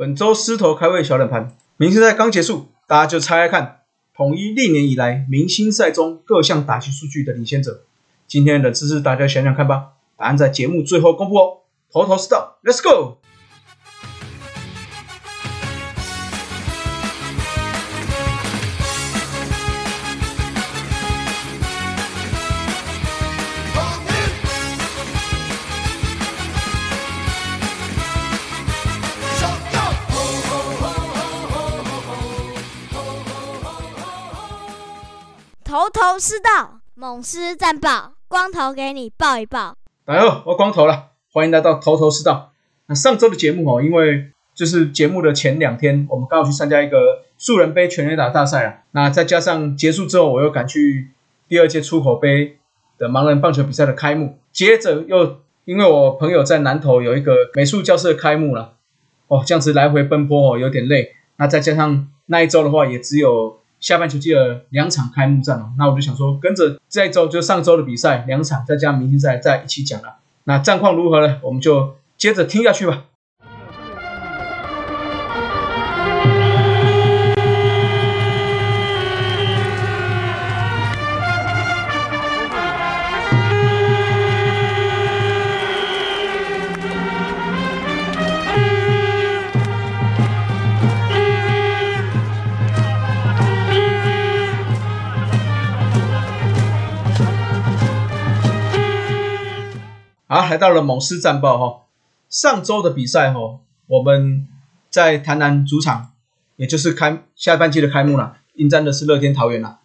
本周狮头开胃小冷盘，明星赛刚结束，大家就猜猜看，统一历年以来明星赛中各项打击数据的领先者。今天的知识大家想想看吧，答案在节目最后公布哦。头头是道，Let's go！头头是道，猛狮战报，光头给你报一报。大家好，我光头了，欢迎来到头头是道。那上周的节目哦，因为就是节目的前两天，我们刚好去参加一个素人杯全垒打大赛啊。那再加上结束之后，我又赶去第二届出口杯的盲人棒球比赛的开幕，接着又因为我朋友在南投有一个美术教室的开幕了，哦，这样子来回奔波哦，有点累。那再加上那一周的话，也只有下半球季的两场开幕战哦，那我就想说，跟着这一周就上周的比赛两场，再加明星赛再一起讲了。那战况如何呢？我们就接着听下去吧。好，来到了猛狮战报哈。上周的比赛哈，我们在台南主场，也就是开下半季的开幕了，应战的是乐天桃园了。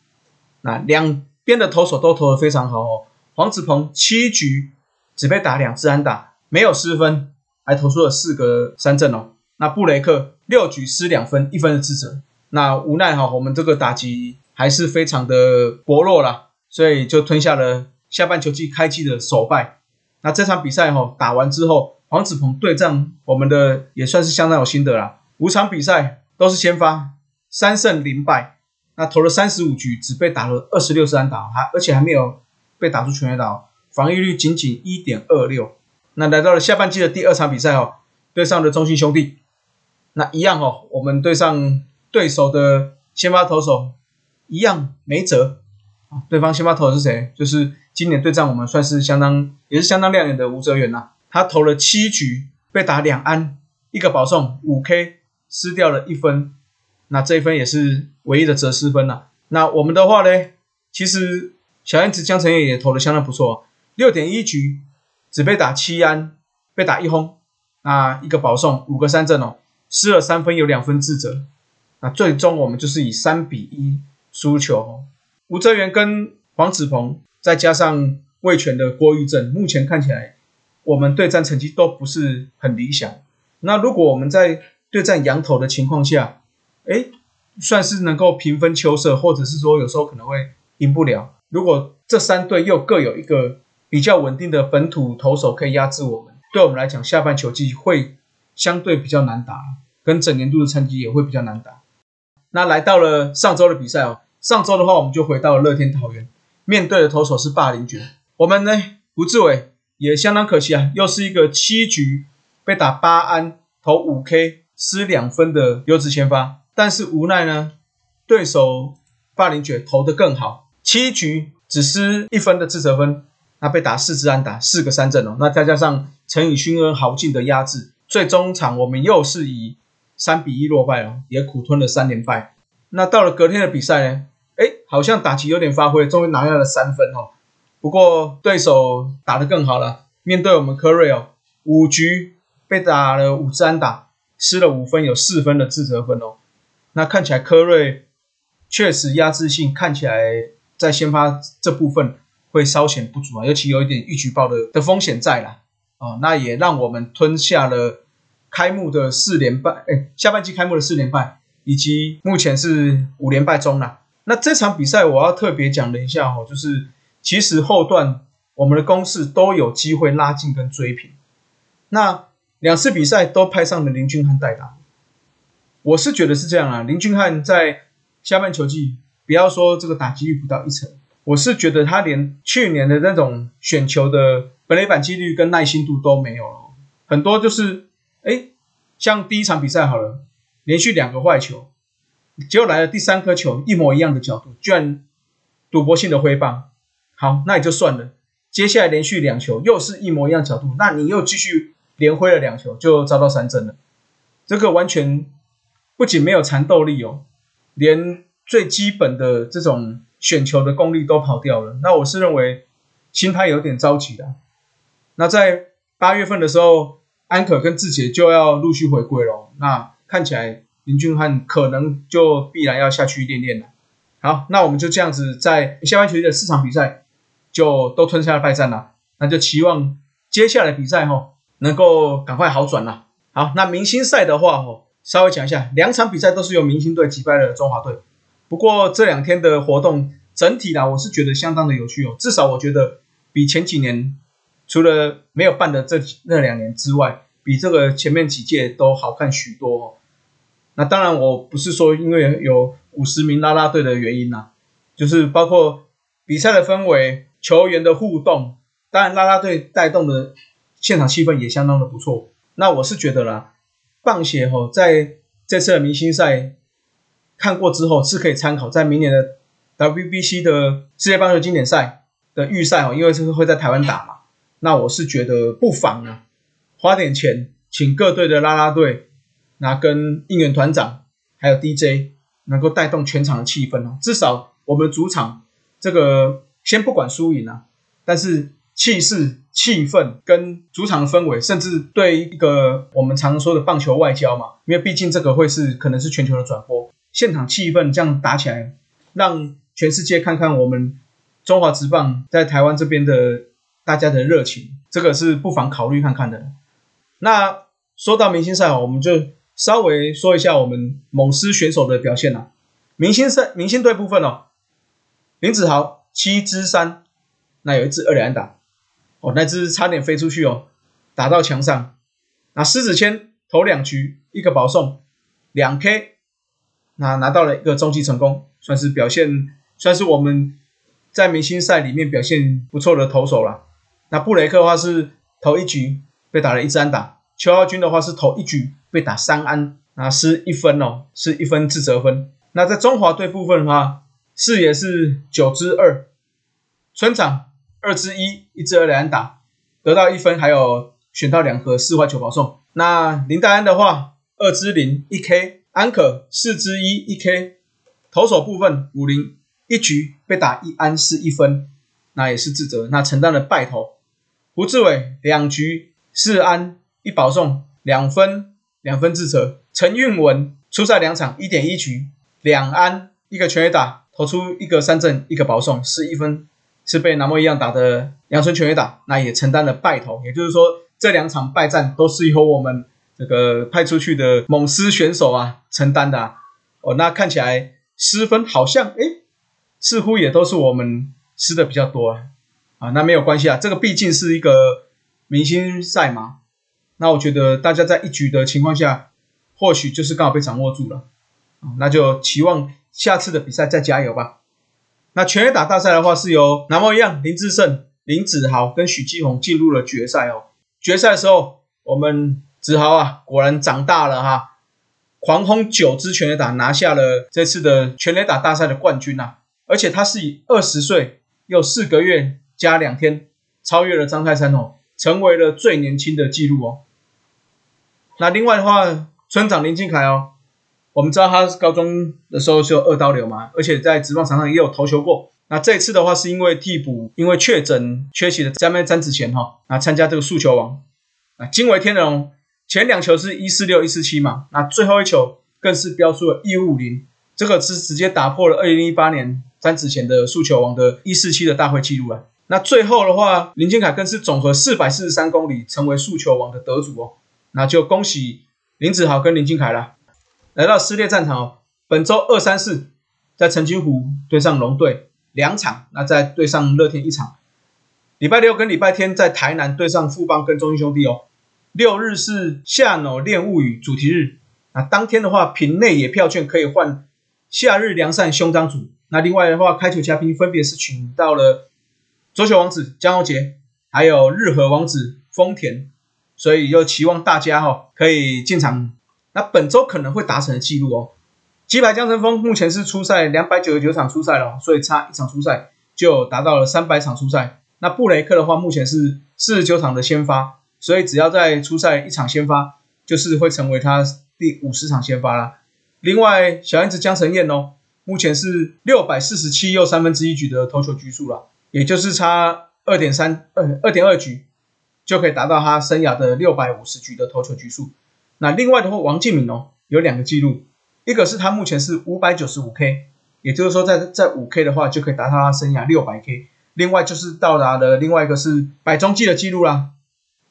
那两边的投手都投的非常好哦。黄子鹏七局只被打两次安打，没有失分，还投出了四个三振哦。那布雷克六局失两分，一分的自责。那无奈哈，我们这个打击还是非常的薄弱啦，所以就吞下了下半球季开季的首败。那这场比赛哈打完之后，黄子鹏对战我们的也算是相当有心得啦。五场比赛都是先发，三胜零败。那投了三十五局，只被打了二十六次安打，还而且还没有被打出全垒打，防御率仅仅一点二六。那来到了下半季的第二场比赛哦，对上的中信兄弟，那一样哦，我们对上对手的先发投手一样没辙。对方先发投的是谁？就是今年对战我们算是相当也是相当亮眼的吴哲源呐。他投了七局，被打两安，一个保送，五 K 失掉了一分。那这一分也是唯一的折失分了。那我们的话呢，其实小燕子江承业也投的相当不错，六点一局只被打七安，被打一轰，那一个保送，五个三振哦，失了三分，有两分自责。那最终我们就是以三比一输球。吴哲源跟黄子鹏，再加上魏权的郭玉正，目前看起来我们对战成绩都不是很理想。那如果我们在对战羊头的情况下，哎，算是能够平分秋色，或者是说有时候可能会赢不了。如果这三队又各有一个比较稳定的本土投手可以压制我们，对我们来讲下半球季会相对比较难打，跟整年度的成绩也会比较难打。那来到了上周的比赛哦，上周的话我们就回到了乐天桃园，面对的投手是霸凌爵，我们呢胡志伟也相当可惜啊，又是一个七局被打八安投五 K 失两分的优质先发。但是无奈呢，对手霸凌爵投得更好，七局只失一分的自责分，那被打四支安打，四个三振哦。那再加上陈宇勋跟豪进的压制，最终场我们又是以三比一落败了，也苦吞了三连败。那到了隔天的比赛呢，哎，好像打击有点发挥，终于拿下了三分哦。不过对手打得更好了，面对我们科瑞哦，五局被打了五支安打，失了五分，有四分的自责分哦。那看起来科瑞确实压制性看起来在先发这部分会稍显不足啊，尤其有一点预举报的的风险在啦，哦，那也让我们吞下了开幕的四连败，哎，下半季开幕的四连败，以及目前是五连败中啦。那这场比赛我要特别讲了一下哦，就是其实后段我们的攻势都有机会拉近跟追平，那两次比赛都派上了林俊汉代打。我是觉得是这样啊，林俊汉在下半球季，不要说这个打击率不到一成，我是觉得他连去年的那种选球的本垒板几率跟耐心度都没有了，很多就是哎像第一场比赛好了，连续两个坏球，结果来了第三颗球一模一样的角度，居然赌博性的挥棒，好，那也就算了。接下来连续两球又是一模一样角度，那你又继续连挥了两球，就遭到三振了。这个完全不仅没有缠斗力哦，连最基本的这种选球的功力都跑掉了。那我是认为心态有点着急了。那在八月份的时候，安可跟志杰就要陆续回归了，那看起来林俊汉可能就必然要下去练练了。好，那我们就这样子在下半球的四场比赛。就都吞下了败战了，那就期望接下来比赛哈能够赶快好转了。好，那明星赛的话哈，稍微讲一下，两场比赛都是由明星队击败了中华队。不过这两天的活动整体啦，我是觉得相当的有趣哦，至少我觉得比前几年除了没有办的这那两年之外，比这个前面几届都好看许多。那当然我不是说因为有五十名啦啦队的原因呐，就是包括比赛的氛围。球员的互动，当然啦啦队带动的现场气氛也相当的不错。那我是觉得啦，棒协吼在这次的明星赛看过之后是可以参考，在明年的 WBC 的世界棒球经典赛的预赛哦，因为这个会在台湾打嘛。那我是觉得不妨啊，花点钱请各队的啦啦队，那跟应援团长还有 DJ 能够带动全场的气氛哦。至少我们主场这个。先不管输赢啊，但是气势、气氛跟主场的氛围，甚至对一个我们常说的棒球外交嘛，因为毕竟这个会是可能是全球的转播，现场气氛这样打起来，让全世界看看我们中华职棒在台湾这边的大家的热情，这个是不妨考虑看看的。那说到明星赛我们就稍微说一下我们猛狮选手的表现啦。明星赛、明星队部分哦，林子豪。七支三，那有一支二连打，哦，那支差点飞出去哦，打到墙上。那狮子谦投两局，一个保送，两 K，那拿到了一个中继成功，算是表现，算是我们在明星赛里面表现不错的投手了。那布雷克的话是投一局被打了一支安打，邱浩军的话是投一局被打三安，那是一分哦，是一分自责分。那在中华队部分的话。四也是九支二，村长二支一，一支二两打，得到一分，还有选到两盒四坏球保送。那林黛安的话，二支零一 K，安可四支一一 K，投手部分五零一局被打一安是一分，那也是自责，那承担了败投。胡志伟两局四安一保送两分两分自责。陈运文出赛两场一点一局两安一个全垒打。投出一个三振，一个保送，是一分，是被南莫一样打的杨春全垒打，那也承担了败投。也就是说，这两场败战都是由我们这个派出去的猛狮选手啊承担的。哦，那看起来失分好像哎，似乎也都是我们失的比较多啊。啊，那没有关系啊，这个毕竟是一个明星赛嘛。那我觉得大家在一局的情况下，或许就是刚好被掌握住了。那就期望。下次的比赛再加油吧。那全垒打大赛的话，是由南模一样林志胜、林子豪跟许继宏进入了决赛哦。决赛的时候，我们子豪啊，果然长大了哈，狂轰九支全垒打，拿下了这次的全垒打大赛的冠军呐。而且他是以二十岁又四个月加两天，超越了张泰山哦，成为了最年轻的纪录哦。那另外的话，村长林敬凯哦。我们知道他高中的时候就二刀流嘛，而且在职棒场上也有投球过。那这次的话是因为替补，因为确诊缺席的詹麦詹子贤哈，那参加这个速球王，啊惊为天人哦，前两球是一四六一四七嘛，那最后一球更是标出了一五零，这个是直接打破了二零一八年詹子贤的速球王的一四七的大会纪录了。那最后的话，林金凯更是总和四百四十三公里成为速球王的得主哦，那就恭喜林子豪跟林金凯了。来到撕裂战场哦，本周二三四在澄清湖对上龙队两场，那再对上乐天一场。礼拜六跟礼拜天在台南对上富邦跟中英兄弟哦。六日是夏脑练物语主题日，那当天的话，品内野票券可以换夏日良善胸章组。那另外的话，开球嘉宾分别是请到了左球王子江宏杰，还有日和王子丰田，所以又期望大家哈可以进场。那本周可能会达成的记录哦，击败江晨峰目前是出赛两百九十九场出赛了，所以差一场出赛就达到了三百场出赛。那布雷克的话，目前是四十九场的先发，所以只要在出赛一场先发，就是会成为他第五十场先发啦。另外，小燕子江晨燕哦，目前是六百四十七又三分之一局的投球局数了，也就是差二点三二二点二局就可以达到他生涯的六百五十局的投球局数。那另外的话，王敬敏哦有两个记录，一个是他目前是五百九十五 K，也就是说在在五 K 的话就可以达到他生涯六百 K。另外就是到达了另外一个是百中计的记录啦。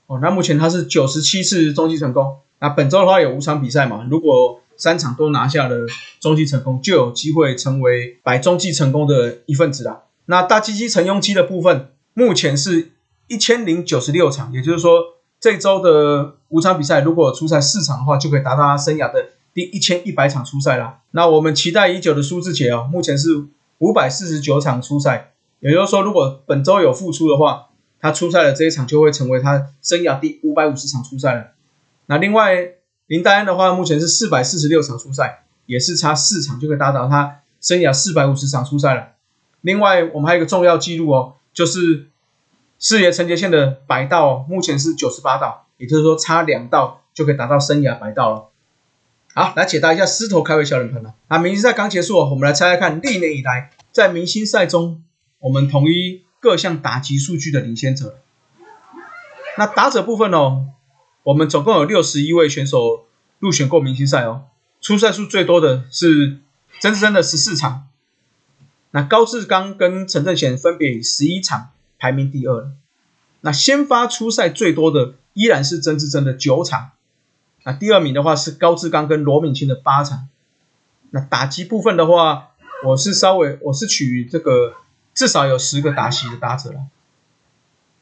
哦，那目前他是九十七次中计成功。那本周的话有五场比赛嘛，如果三场都拿下了中计成功，就有机会成为百中计成功的一份子啦。那大鸡鸡乘用机的部分，目前是一千零九十六场，也就是说这周的五场比赛，如果出赛四场的话，就可以达到他生涯的第一千一百场出赛啦。那我们期待已久的苏志杰哦，目前是五百四十九场出赛。也就是说，如果本周有复出的话，他出赛的这一场就会成为他生涯第五百五十场出赛了。那另外林黛安的话，目前是四百四十六场出赛，也是差四场就可以达到他生涯四百五十场出赛了。另外，我们还有一个重要记录哦，就是四爷陈杰宪的白道，目前是九十八道，也就是说差两道就可以达到生涯白道了。好，来解答一下狮头开胃小人盆了。啊，明星赛刚结束，我们来猜猜看，历年以来在明星赛中。我们统一各项打击数据的领先者。那打者部分哦，我们总共有六十一位选手入选过明星赛哦。出赛数最多的是曾志珍的十四场，那高志刚跟陈正贤分别十一场排名第二。那先发出赛最多的依然是曾志珍的九场，那第二名的话是高志刚跟罗敏清的八场。那打击部分的话，我是稍微我是取这个。至少有十个打席的打者了。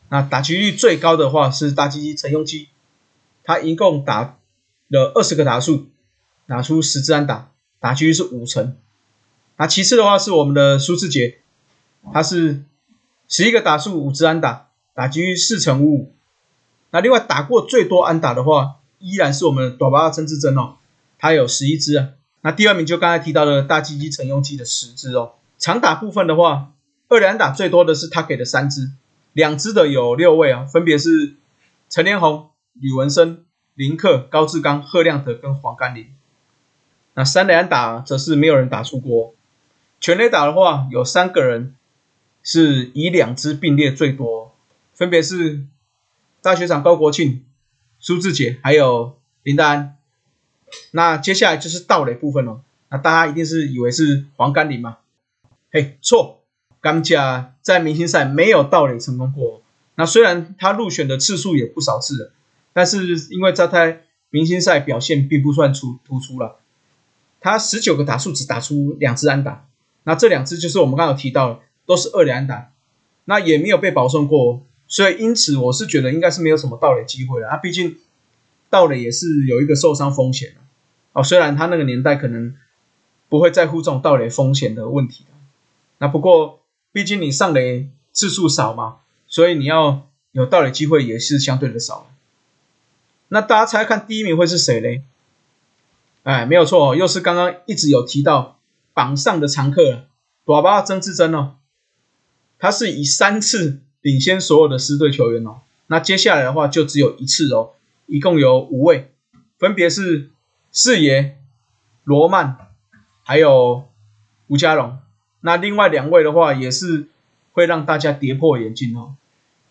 那打击率最高的话是大鸡鸡陈庸基，他一共打了二十个打数，打出十支安打，打击率是五成。那其次的话是我们的苏志杰，他是十一个打数五支安打，打击率四成五五。那另外打过最多安打的话，依然是我们的短巴曾志珍哦，他有十一支啊。那第二名就刚才提到的大鸡鸡陈庸基的十支哦。长打部分的话。二连打最多的是他给的三支，两支的有六位啊，分别是陈连红、吕文生、林克、高志刚、贺亮德跟黄甘霖。那三连打则是没有人打出过。全垒打的话，有三个人是以两支并列最多，分别是大学长高国庆、苏志杰还有林丹。那接下来就是盗垒部分了，那大家一定是以为是黄甘霖嘛？嘿，错。甘家在明星赛没有盗垒成功过，那虽然他入选的次数也不少次了，但是因为在他明星赛表现并不算出突出了，他十九个打数只打出两支安打，那这两支就是我们刚刚提到的，都是二垒安打，那也没有被保送过，所以因此我是觉得应该是没有什么盗垒机会了，啊，毕竟盗垒也是有一个受伤风险哦，虽然他那个年代可能不会在乎这种盗垒风险的问题那不过。毕竟你上垒次数少嘛，所以你要有盗垒机会也是相对的少。那大家猜看第一名会是谁嘞？哎，没有错，又是刚刚一直有提到榜上的常客了，朵巴曾志珍哦，他是以三次领先所有的狮队球员哦。那接下来的话就只有一次哦，一共有五位，分别是四爷、罗曼，还有吴家龙。那另外两位的话，也是会让大家跌破眼镜哦，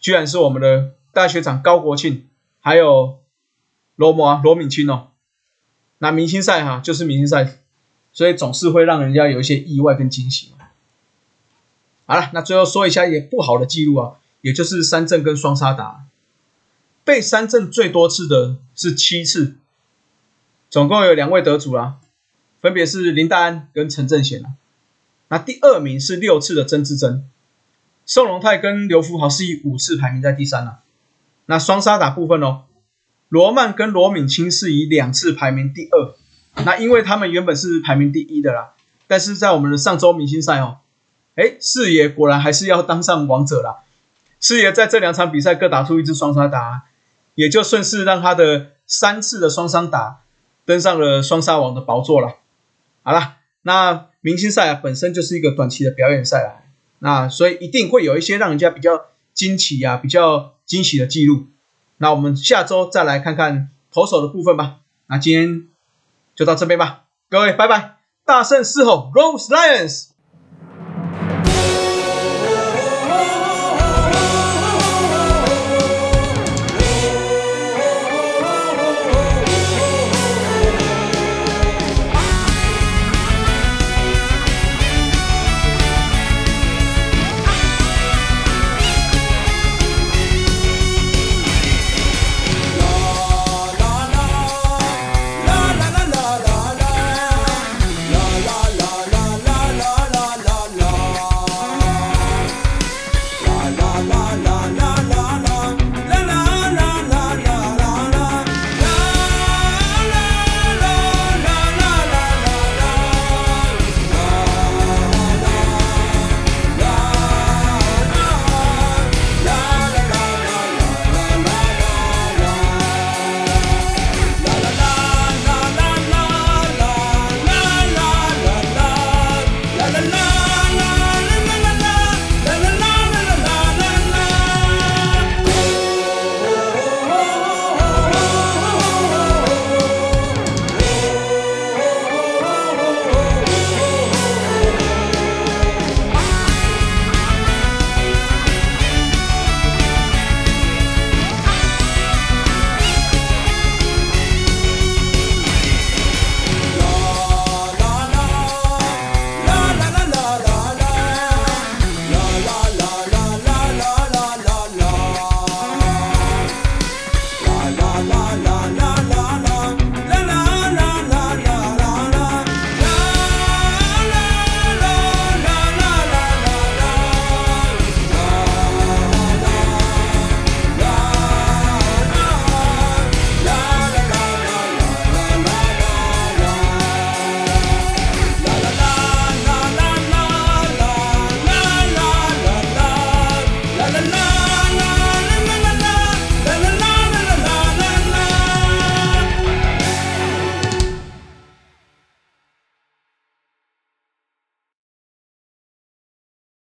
居然是我们的大学长高国庆，还有罗摩罗敏清哦。那明星赛哈，就是明星赛，所以总是会让人家有一些意外跟惊喜嘛。好了，那最后说一下也不好的记录啊，也就是三振跟双杀打，被三振最多次的是七次，总共有两位得主啦，分别是林大安跟陈正贤啊。那第二名是六次的曾志珍，宋龙泰跟刘福豪是以五次排名在第三啊。那双杀打部分哦，罗曼跟罗敏清是以两次排名第二。那因为他们原本是排名第一的啦，但是在我们的上周明星赛哦，哎，四爷果然还是要当上王者啦。四爷在这两场比赛各打出一支双杀打，也就顺势让他的三次的双杀打登上了双杀王的宝座了。好了，那明星赛啊本身就是一个短期的表演赛啊，那所以一定会有一些让人家比较惊奇啊、比较惊喜的记录。那我们下周再来看看投手的部分吧。那今天就到这边吧，各位拜拜，大胜狮吼，Rose Lions。